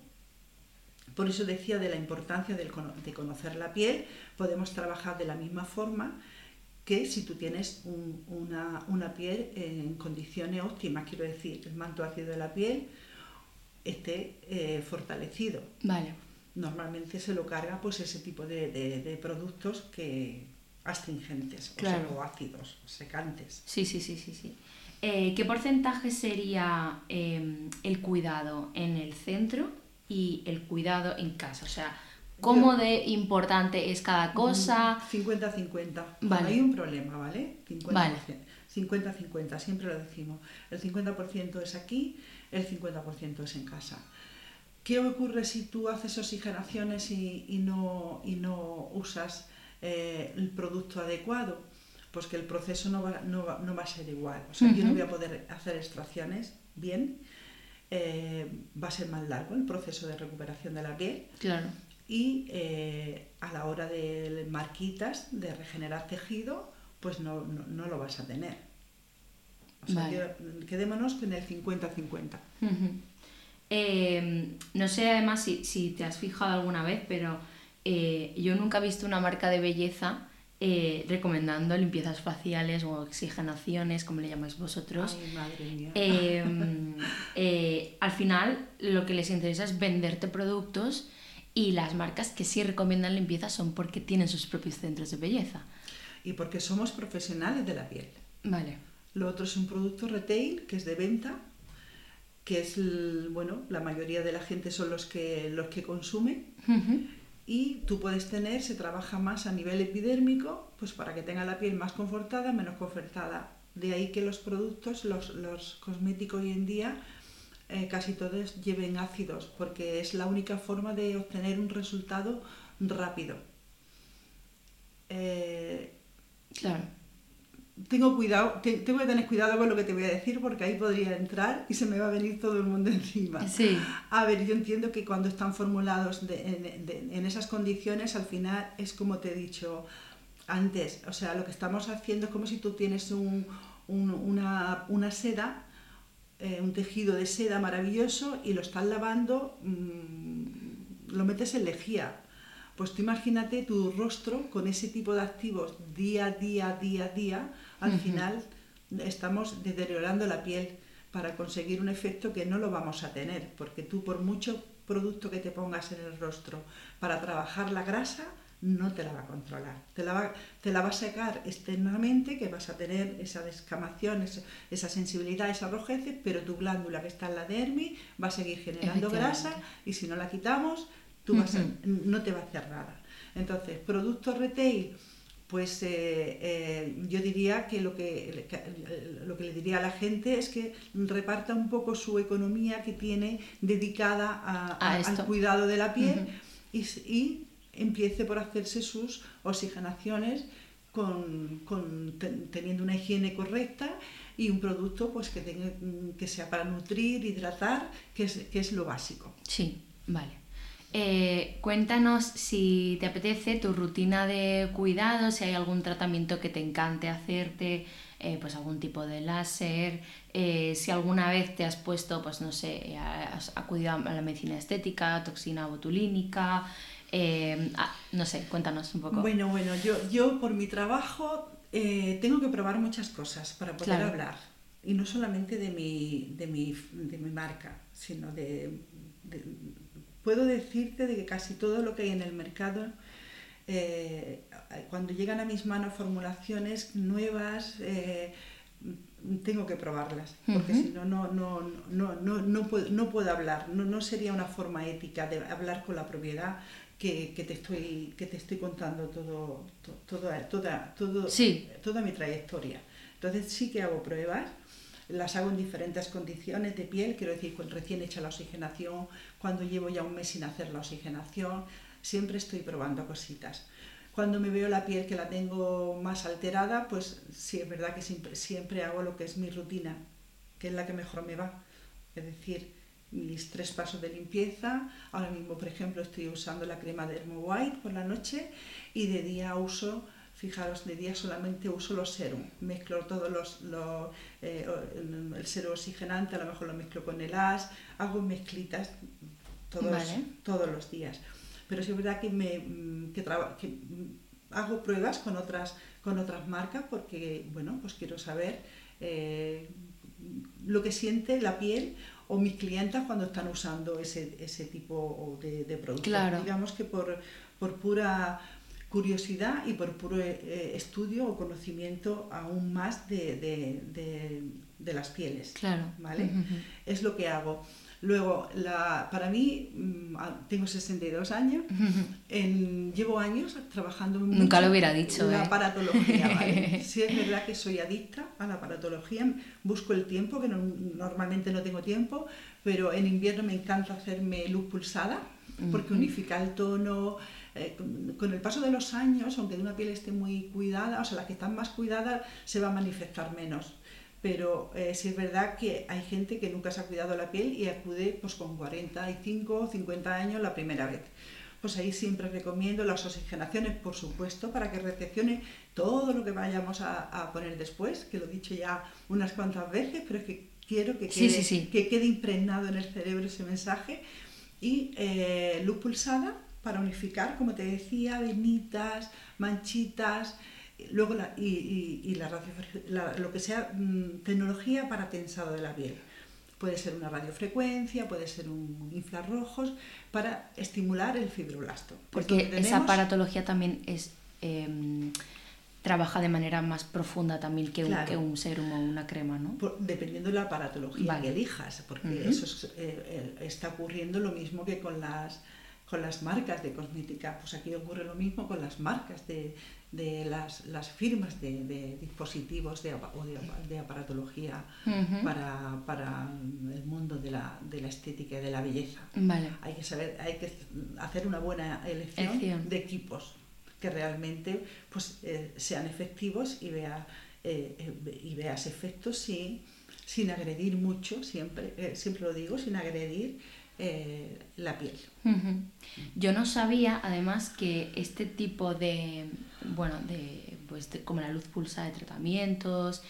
por eso decía de la importancia de conocer la piel, podemos trabajar de la misma forma que si tú tienes una, una, piel en condiciones óptimas, quiero decir, el manto ácido de la piel esté eh, fortalecido. Vale. Normalmente se lo carga pues ese tipo de, de, productos que astringentes o, ácidos, secantes. Sí, sí, sí, sí, sí. Eh, ¿Qué porcentaje sería em, el cuidado en el centro y el cuidado en casa? O sea, ¿cómo de importante es cada cosa? 50-50. Vale. Hay un problema, ¿vale? 50-50, siempre lo decimos. El 50% es aquí, el 50% es en casa. ¿Qué ocurre si tú haces oxigenaciones y, no, y no, usas eh, el producto adecuado? Pues que el proceso no va, no va, a ser igual. O sea, yo no voy a poder hacer extracciones bien, eh, va a ser más largo el proceso de recuperación de la piel. Claro. Y eh, a la hora de marquitas, de regenerar tejido, pues no, no lo vas a tener. O sea, quedémonos con el 50-50. Em, no sé además si, te has fijado alguna vez, pero eh, yo nunca he visto una marca de belleza eh, recomendando limpiezas faciales o oxigenaciones, como le llamáis vosotros. Ay, madre mía. Em, eh, al final lo que les interesa es venderte productos y las marcas que sí recomiendan limpieza son porque tienen sus propios centros de belleza. Y porque somos profesionales de la piel. Vale. Lo otro es un producto retail, que es de venta, que es, bueno, la mayoría de la gente son los que, los que consumen. Y tú puedes tener, se trabaja más a nivel epidérmico, pues para que tenga la piel más confortada, menos confortada. De ahí que los productos, los, los cosméticos hoy en día, eh, casi todos lleven ácidos, porque es la única forma de obtener un resultado rápido. Eh, claro tengo cuidado, tengo que tener cuidado con lo que te voy a decir porque ahí podría entrar y se me va a venir todo el mundo encima. Sí. A ver, yo entiendo que cuando están formulados en, esas condiciones, al final es como te he dicho antes, o sea, lo que estamos haciendo es como si tú tienes una, seda, eh, un tejido de seda maravilloso y lo estás lavando, mm, lo metes en lejía pues tú imagínate tu rostro con ese tipo de activos día a día, día al final estamos deteriorando la piel para conseguir un efecto que no lo vamos a tener, porque tú por mucho producto que te pongas en el rostro para trabajar la grasa, no te la va a controlar. Te la va, te la va a secar externamente, que vas a tener esa descamación, esa, sensibilidad, esa rojez, pero tu glándula que está en la dermis va a seguir generando grasa y si no la quitamos, tú vas no te va a hacer nada. Entonces, productos retail, pues eh, eh, yo diría que lo que, lo que le diría a la gente es que reparta un poco su economía que tiene dedicada al cuidado de la piel y, empiece por hacerse sus oxigenaciones con, teniendo una higiene correcta y un producto pues que, tenga, que sea para nutrir, hidratar, que es, que es lo básico. Sí, vale. Eh, cuéntanos si te apetece tu rutina de cuidado, si hay algún tratamiento que te encante hacerte, eh, pues algún tipo de láser, eh, si alguna vez te has puesto, pues no sé, has acudido a la medicina estética, toxina botulínica, Eh, ah, no sé, cuéntanos un poco. Bueno, bueno, yo, yo por mi trabajo tengo que probar muchas cosas para poder hablar. Y no solamente de mi, de mi, de mi marca, sino de, Puedo decirte de que casi todo lo que hay en el mercado, eh, cuando llegan a mis manos formulaciones nuevas, tengo que probarlas, porque si no, no, no, no, no, no, puedo, no puedo hablar, no, no sería una forma ética de hablar con la propiedad que, que te, estoy, que te estoy contando todo, toda, toda, todo, toda mi trayectoria. Entonces sí que hago pruebas, las hago en diferentes condiciones de piel, quiero decir, recién hecha la oxigenación, cuando llevo ya un mes sin hacer la oxigenación, siempre estoy probando cositas. Cuando me veo la piel que la tengo más alterada, pues sí, es verdad que siempre, siempre hago lo que es mi rutina, que es la que mejor me va. Es decir, mis tres pasos de limpieza. Ahora mismo, por ejemplo, estoy usando la crema Dermo White por la noche y de día uso, fijaros, de día solamente uso los serum. Mezclo todos los, eh, el serum oxigenante, a lo mejor lo mezclo con el AS, hago mezclitas todos, todos los días pero sí es verdad que, me, que, que mm, hago pruebas con otras, con otras marcas porque, bueno, pues quiero saber eh, lo que siente la piel o mis clientas cuando están usando ese, ese tipo de, de productos. Digamos que por, por pura curiosidad y por puro eh, estudio o conocimiento aún más de, de, de las pieles. Claro. ¿vale? Es lo que hago. Luego, la, para mí, mm, tengo 62 años, llevo años trabajando en Nunca lo hubiera dicho. La ¿eh? aparatología, ¿vale? Sí, es verdad que soy adicta a la aparatología, busco el tiempo, que normalmente no tengo tiempo, pero en invierno me encanta hacerme luz pulsada, porque unifica el tono. Eh, con, el paso de los años, aunque una piel esté muy cuidada, o sea, las que están más cuidadas se va a manifestar menos pero eh, sí es verdad que hay gente que nunca se ha cuidado la piel y acude pues, con 45 o 50 años la primera vez. Pues ahí siempre recomiendo las oxigenaciones, por supuesto, para que recepcione todo lo que vayamos a, poner después, que lo he dicho ya unas cuantas veces, pero es que quiero que quede, Que quede impregnado en el cerebro ese mensaje. Y eh, luz pulsada para unificar, como te decía, venitas, manchitas, luego la, y, y, la, lo que sea mm, tecnología para tensado de la piel. Puede ser una radiofrecuencia, puede ser un infrarrojos para estimular el fibroblasto. Porque esa aparatología también es em, trabaja de manera más profunda también que, un, que un serum o una crema, ¿no? dependiendo de la aparatología que elijas, porque eso eh, eh, está ocurriendo lo mismo que con las con las marcas de cosmética. Pues aquí ocurre lo mismo con las marcas de, de las, las firmas de, de, dispositivos de, o de, aparatología para, para, el mundo de la, de la, estética y de la belleza. Vale. Hay que saber, hay que hacer una buena elección de equipos que realmente pues, eh, sean efectivos y, vea, eh, eh, y veas efectos sin, sin agredir mucho, siempre, siempre lo digo, sin agredir eh, la piel. Yo no sabía, además, que este tipo de, bueno, de, pues como la luz pulsa de tratamientos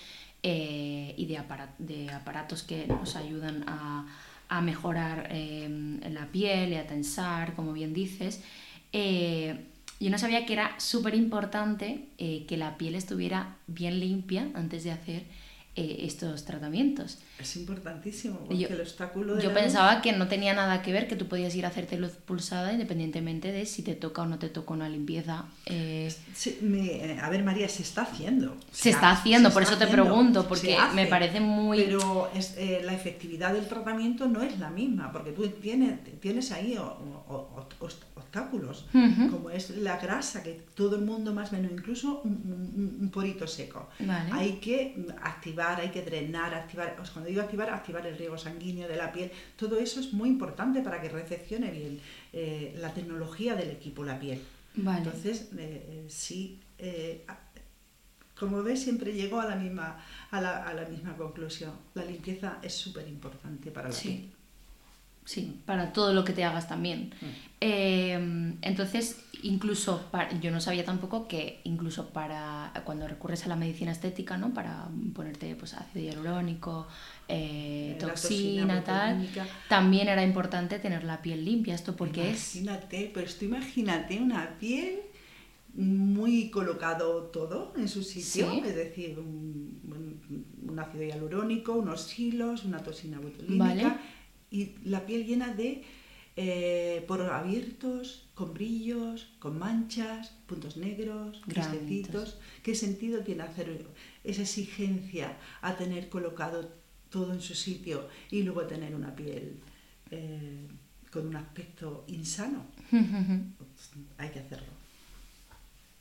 eh, y de, aparatos que nos ayudan a, mejorar em, la piel y a tensar, como bien dices, eh, yo no sabía que era súper importante que la piel estuviera bien limpia antes de hacer eh, estos tratamientos. Es importantísimo, porque yo, el obstáculo Yo pensaba que no tenía nada que ver, que tú podías ir a hacerte luz pulsada independientemente de si te toca o no te toca una limpieza. Eh... a ver, María, se está haciendo. Se, está haciendo, por eso te pregunto, porque me parece muy... Pero es, eh, la efectividad del tratamiento no es la misma, porque tú tienes, tienes ahí obstáculos, como es la grasa, que todo el mundo más o menos, incluso un, porito seco. Hay que activar, hay que drenar, activar, cuando digo activar, activar el riego sanguíneo de la piel, todo eso es muy importante para que recepcione bien eh, la tecnología del equipo, la piel. Entonces, eh, eh, sí, como ves, siempre llego a la misma, a la, a la misma conclusión. La limpieza es súper importante para la piel sí, para todo lo que te hagas también. Mm. Em, entonces, incluso, para, yo no sabía tampoco que incluso para cuando recurres a la medicina estética, ¿no? Para ponerte pues ácido hialurónico, eh, toxina, tal, también era importante tener la piel limpia. ¿Esto porque es? Imagínate, pero esto imagínate una piel muy colocado todo en su sitio, es decir, un, ácido hialurónico, unos hilos, una toxina botulínica y la piel llena de eh, poros abiertos, con brillos, con manchas, puntos negros, cristecitos. ¿Qué sentido tiene hacer esa exigencia a tener colocado todo en su sitio y luego tener una piel eh, con un aspecto insano? Hay que hacerlo.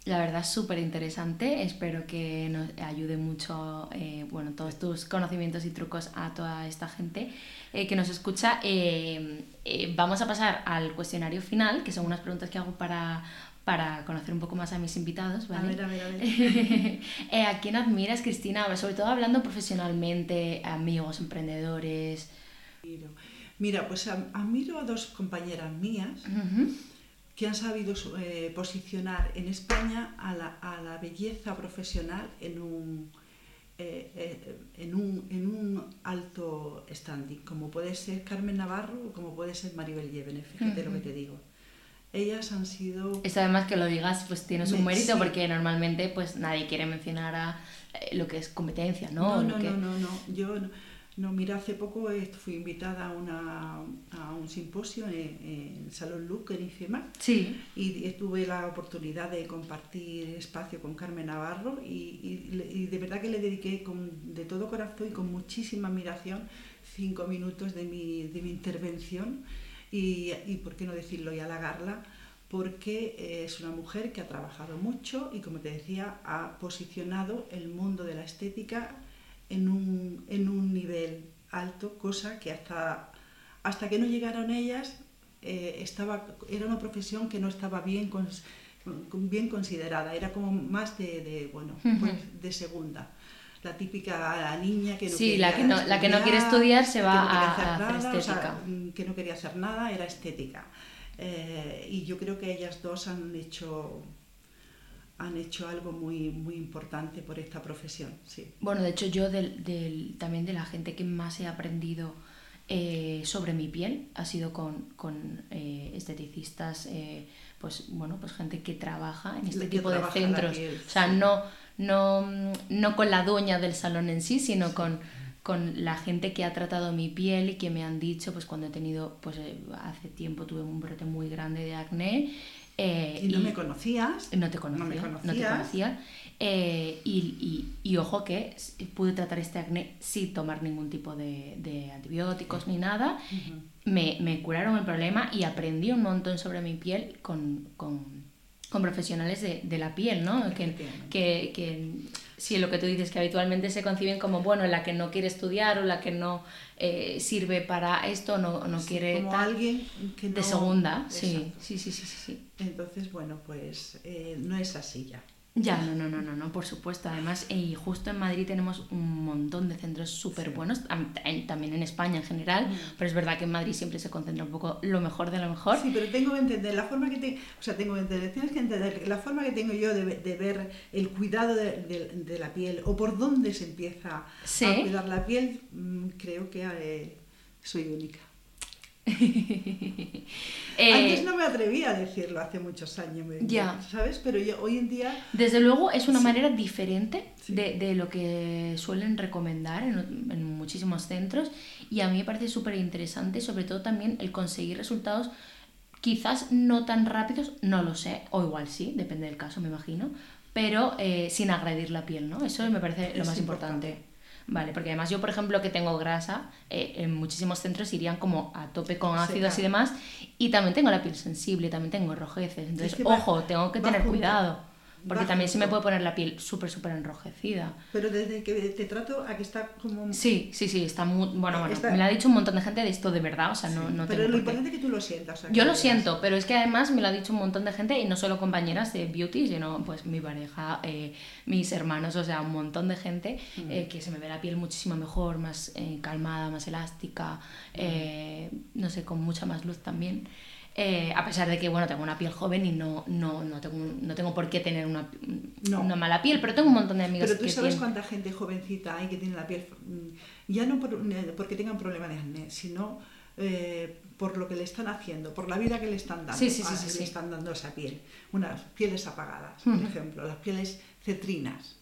La verdad es súper interesante, espero que nos ayude mucho, eh, bueno, todos tus conocimientos y trucos a toda esta gente eh, que nos escucha. Eh, vamos a pasar al cuestionario final, que son unas preguntas que hago para, para conocer un poco más a mis invitados, ¿vale? A ver, a ver, a ver. ¿A quién admiras, Cristina? Sobre todo hablando profesionalmente, amigos, emprendedores. Mira, pues admiro a dos compañeras mías que han sabido eh, posicionar en España a la, a la belleza profesional en un, eh, eh, en, un, en un alto standing, como puede ser Carmen Navarro o como puede ser Maribel Llévenes, fíjate lo que te digo. Ellas han sido... Eso además que lo digas pues tienes un mérito porque normalmente pues nadie quiere mencionar a lo que es competencia, ¿no? No, no, no, no, no, yo... No, mira, hace poco fui invitada a, una, a un simposio en, el Salón Luc en IFEMA sí. y, tuve la oportunidad de compartir espacio con Carmen Navarro y, de verdad que le dediqué con, de todo corazón y con muchísima admiración cinco minutos de mi, de mi intervención y, por qué no decirlo y halagarla porque es una mujer que ha trabajado mucho y como te decía ha posicionado el mundo de la estética en un, en un nivel alto, cosa que hasta, hasta que no llegaron ellas eh, estaba, era una profesión que no estaba bien, bien considerada, era como más de, de bueno, pues de segunda. La típica niña que no sí, la que no, la que no quiere estudiar se va a, hacer estética. Mm, que no quería hacer nada, era estética. Eh, y yo creo que ellas dos han hecho han hecho algo muy, muy importante por esta profesión. Sí. Bueno, de hecho yo del, del, también de la gente que más he aprendido eh, sobre mi piel ha sido con, con eh, esteticistas, eh, pues bueno, pues gente que trabaja en este tipo de centros. o sea, no, no, no con la dueña del salón en sí, sino con con la gente que ha tratado mi piel y que me han dicho, pues cuando he tenido, pues hace tiempo tuve un brote muy grande de acné eh, y no me conocías. No te conocía. No, te conocía. Eh, y, y, ojo que pude tratar este acné sin tomar ningún tipo de, de antibióticos ni nada. me, me, curaron el problema y aprendí un montón sobre mi piel con, con, con profesionales de, de, la piel, ¿no? Que, que, que, sí, lo que tú dices, que habitualmente se conciben como, bueno, la que no quiere estudiar o la que no eh, sirve para esto, no, no quiere... Como alguien que De segunda, sí, sí, sí, sí, sí, Entonces, bueno, pues eh, no es así ya. Ya, no, no, no, no, no, por supuesto. Además, y justo en Madrid tenemos un montón de centros súper buenos, también en España en general, mm. pero es verdad que en Madrid siempre se concentra un poco lo mejor de lo mejor. Sí, pero tengo que entender la forma que tengo, o sea, tengo que entender, tienes que entender la forma que tengo yo de, de ver el cuidado de, de, la piel o por dónde se empieza a cuidar la piel, mm, creo que eh, soy única. Eh, Antes no me atrevía a decirlo hace muchos años, ya. ¿sabes? Pero yo, hoy en día... Desde luego es una manera diferente de, de, lo que suelen recomendar en, en muchísimos centros y a mí me parece súper interesante, sobre todo también el conseguir resultados quizás no tan rápidos, no lo sé, o igual sí, depende del caso, me imagino, pero eh, sin agredir la piel, ¿no? Eso me parece lo más importante. Vale, porque además yo, por ejemplo, que tengo grasa, eh, en muchísimos centros irían como a tope con ácidos y demás, y también tengo la piel sensible, también tengo rojeces. Entonces, ojo, tengo que tener cuidado. Porque también se me puede poner la piel súper, súper enrojecida. Pero desde que te trato, aquí está como... Sí, sí, sí, está muy... Bueno, bueno, me lo ha dicho un montón de gente de esto de verdad, o sea, no, no Pero lo importante es que tú lo sientas. Yo lo siento, pero es que además me lo ha dicho un montón de gente, y no solo compañeras de beauty, sino pues mi pareja, eh, mis hermanos, o sea, un montón de gente mm. eh, que se me ve la piel muchísimo mejor, más eh, calmada, más elástica, no sé, con mucha más luz también. Eh, a pesar de que, bueno, tengo una piel joven y no, no, no, tengo, no tengo por qué tener una, No. una mala piel, pero tengo un montón de amigos Pero tú que sabes tienen- cuánta gente jovencita hay que tiene la piel, mm, ya no por- eh, porque tengan problemas de acné, sino eh, por lo que le están haciendo, por la vida que le están dando, Sí, sí, sí, a- sí, le están dando a esa piel. Unas pieles apagadas, por ejemplo, las pieles cetrinas.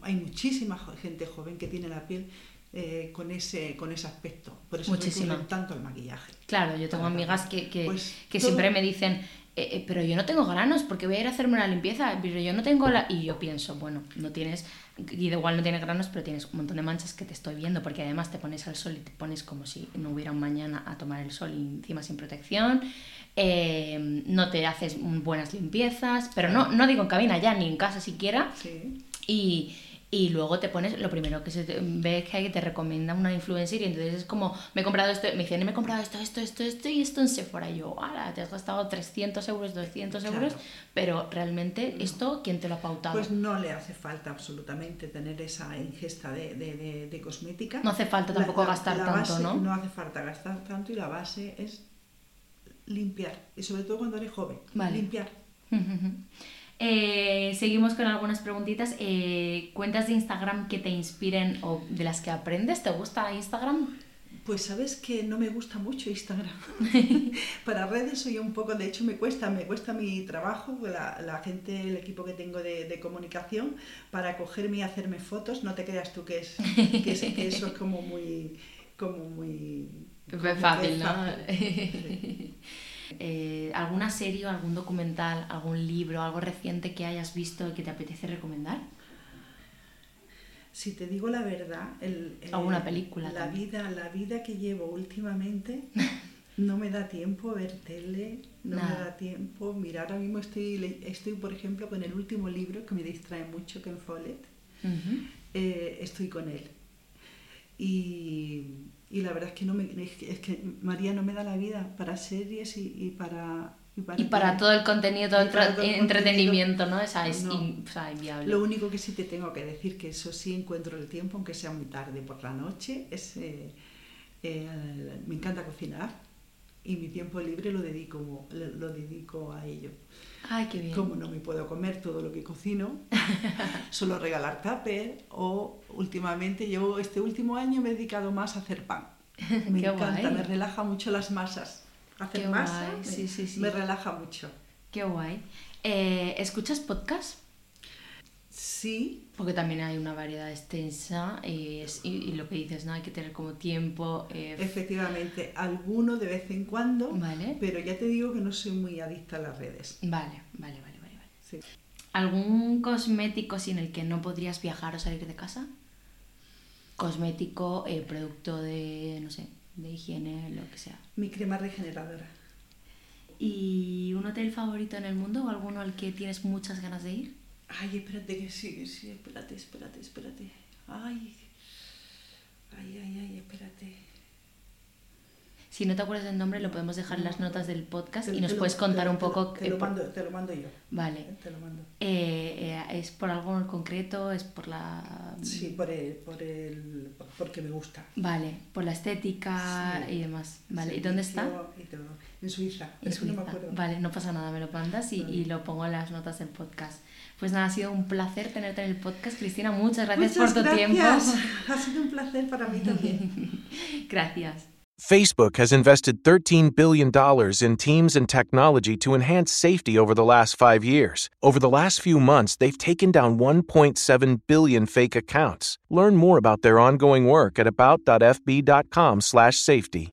Hay muchísima gente joven que tiene la piel eh, con, ese, con ese aspecto. Por eso recurren tanto al maquillaje. Claro, yo tengo amigas que, que, Pues que todo- siempre me dicen, "Eh, eh, pero yo no tengo granos porque voy a ir a hacerme una limpieza, pero yo no tengo la... Y yo pienso, bueno, no tienes, y de igual no tienes granos, pero tienes un montón de manchas que te estoy viendo, porque además te pones al sol y te pones como si no hubiera un mañana a tomar el sol y encima sin protección, eh, no te haces buenas limpiezas, pero no, no digo en cabina ya, ni en casa siquiera, Sí. y, y luego te pones, lo primero que se te- ve es que hay que te recomienda una influencer y entonces es como, me he comprado esto, me dicen, me he comprado esto, esto, esto, esto y esto en Sephora. Y yo, ala, te has gastado 300 euros, 200 euros, Claro. pero realmente esto, ¿quién te lo ha pautado? Pues no le hace falta absolutamente tener esa ingesta de, de- de- de cosmética. No hace falta tampoco gastar tanto, base- ¿no? No hace falta gastar tanto y la base es limpiar. Y sobre todo cuando eres joven. Vale. Limpiar. Eh, seguimos con algunas preguntitas. Eh, ¿Cuentas de Instagram que te inspiren o de las que aprendes? ¿Te gusta Instagram? Pues sabes que no me gusta mucho Instagram. Para redes soy un poco, de hecho me cuesta, me cuesta mi trabajo, la, la gente, el equipo que tengo de, de comunicación, para cogerme y hacerme fotos. No te creas tú que, es, que, es- que eso es como muy, como muy como Fácil, ¿no? Sí. Eh, ¿Alguna serie, o algún documental, algún libro, algo reciente que hayas visto y que te apetece recomendar? Si te digo la verdad, el, el- Alguna película la también. vida, la vida que llevo últimamente no me da tiempo a ver tele, no Nada. me da tiempo. Mira, ahora mismo estoy, estoy, por ejemplo, con el último libro que me distrae mucho, Ken Follett. Eh, estoy con él. Y, y la verdad es que, no me, es que, María no me da la vida para series y, y para... Y para todo el contenido, todo el todo el entretenimiento, ¿no? Esa es No. in- o sea, inviable. Lo único que sí te tengo que decir, que eso sí encuentro el tiempo, aunque sea muy tarde por la noche, es, eh, eh, me encanta cocinar y mi tiempo libre lo dedico, lo dedico a ello. Ay, qué bien. Como no me puedo comer todo lo que cocino, solo regalar tupper o últimamente, yo este último año me he dedicado más a hacer pan. Me Qué encanta, guay. me relaja mucho las masas. Hacer Qué masa guay, me, sí, sí, sí. me relaja mucho. Qué guay. Eh, ¿Escuchas podcast? Sí, Porque también hay una variedad extensa y, es- y- y lo que dices, ¿no? Hay que tener como tiempo. eh, Efectivamente, alguno de vez en cuando, Vale. pero ya te digo que no soy muy adicta a las redes. Vale, vale, vale, vale. vale. Sí. ¿Algún cosmético sin el que no podrías viajar o salir de casa? Cosmético, eh, producto de, no sé, de higiene, lo que sea. Mi crema regeneradora. ¿Y un hotel favorito en el mundo o alguno al que tienes muchas ganas de ir? Ay, espérate que sí, que sí, espérate, espérate, espérate. Ay, ay, ay, ay, espérate. Si no te acuerdas del nombre, lo podemos dejar en las notas del podcast Te- y nos lo- puedes contar te- un poco. Te eh, lo mando, te lo mando yo. Vale. Te lo mando. Eh, eh, ¿Es por algo concreto? ¿Es por la...? Sí, por el, por el, por- porque me gusta. Vale, por la estética Sí. y demás. Vale, ¿y dónde está? Y todo. En Suiza. En que no me Suiza. acuerdo. Vale, no pasa nada, me lo mandas y, y lo pongo en las notas del podcast. Pues nada, ha sido un placer tenerte en el podcast, Cristina. Muchas gracias Muchas por tu gracias. tiempo. Ha sido un placer para mí también. Gracias. Facebook has invested $13 billion in teams and technology to enhance safety over the last five years. Over the last few months, they've taken down 1.7 billion fake accounts. Learn more about their ongoing work at about.fb.com/safety.